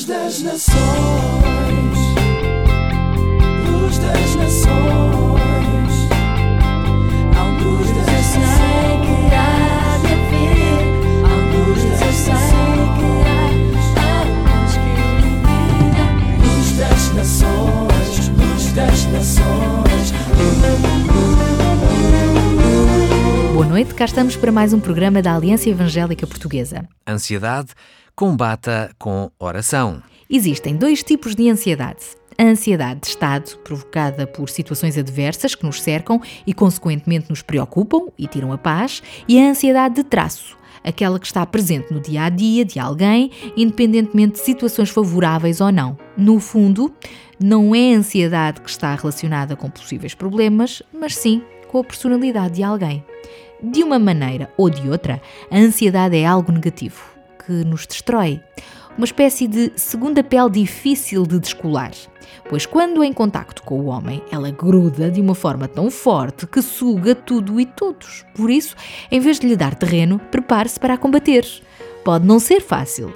Luz das nações, luz das nações, a luz das sei que há de haver, a luz das sei que há, a luz que ilumina, luz das nações, luz das nações. Boa noite, cá estamos para mais um programa da Aliança Evangélica Portuguesa. Ansiedade, combata com oração. Existem dois tipos de ansiedade. A ansiedade de estado, provocada por situações adversas que nos cercam e, consequentemente, nos preocupam e tiram a paz, e a ansiedade de traço, aquela que está presente no dia a dia de alguém, independentemente de situações favoráveis ou não. No fundo, não é a ansiedade que está relacionada com possíveis problemas, mas sim com a personalidade de alguém. De uma maneira ou de outra, a ansiedade é algo negativo, que nos destrói. Uma espécie de segunda pele difícil de descolar, pois quando em contacto com o homem, ela gruda de uma forma tão forte que suga tudo e todos. Por isso, em vez de lhe dar terreno, prepare-se para a combater. Pode não ser fácil,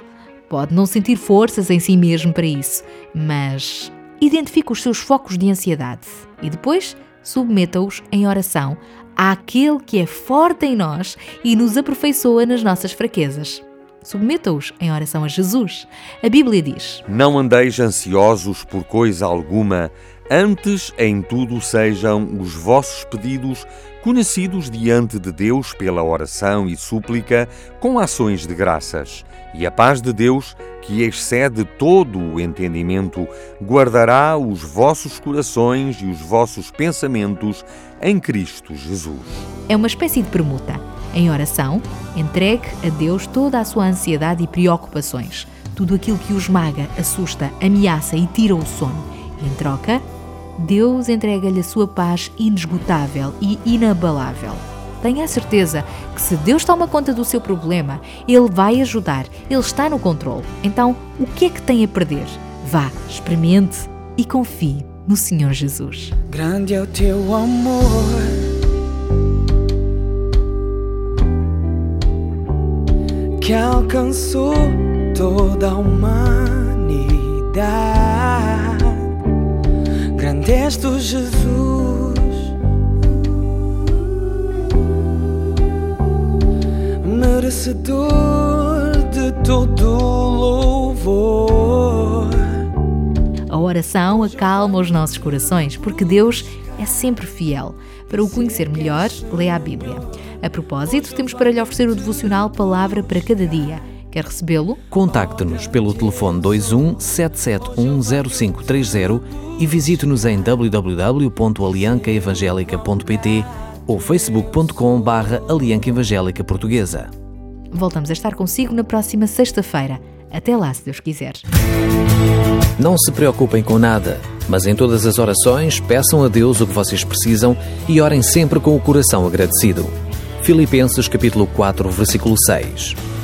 pode não sentir forças em si mesmo para isso, mas identifique os seus focos de ansiedade e depois submeta-os em oração àquele que é forte em nós e nos aperfeiçoa nas nossas fraquezas. Submeta-os em oração a Jesus. A Bíblia diz: Não andeis ansiosos por coisa alguma, antes em tudo sejam os vossos pedidos conhecidos diante de Deus pela oração e súplica, com ações de graças. E a paz de Deus, que excede todo o entendimento, guardará os vossos corações e os vossos pensamentos em Cristo Jesus. É uma espécie de permuta. Em oração, entregue a Deus toda a sua ansiedade e preocupações, tudo aquilo que o esmaga, assusta, ameaça e tira o sono. Em troca, Deus entrega-lhe a sua paz inesgotável e inabalável. Tenha a certeza que se Deus toma conta do seu problema, Ele vai ajudar, Ele está no controle. Então, o que é que tem a perder? Vá, experimente e confie no Senhor Jesus. Grande é o teu amor. Que alcançou toda a humanidade. Tu, Jesus. Merecedor de todo louvor. A oração acalma os nossos corações, porque Deus é sempre fiel. Para o conhecer melhor, leia a Bíblia. A propósito, temos para lhe oferecer o devocional Palavra para Cada Dia. Quer recebê-lo? Contacte-nos pelo telefone 21 7710530 e visite-nos em www.aliancaevangelica.pt ou facebook.com barra Alianca Evangélica Portuguesa. Voltamos a estar consigo na próxima sexta-feira. Até lá, se Deus quiser. Não se preocupem com nada, mas em todas as orações peçam a Deus o que vocês precisam e orem sempre com o coração agradecido. Filipenses capítulo 4, versículo 6.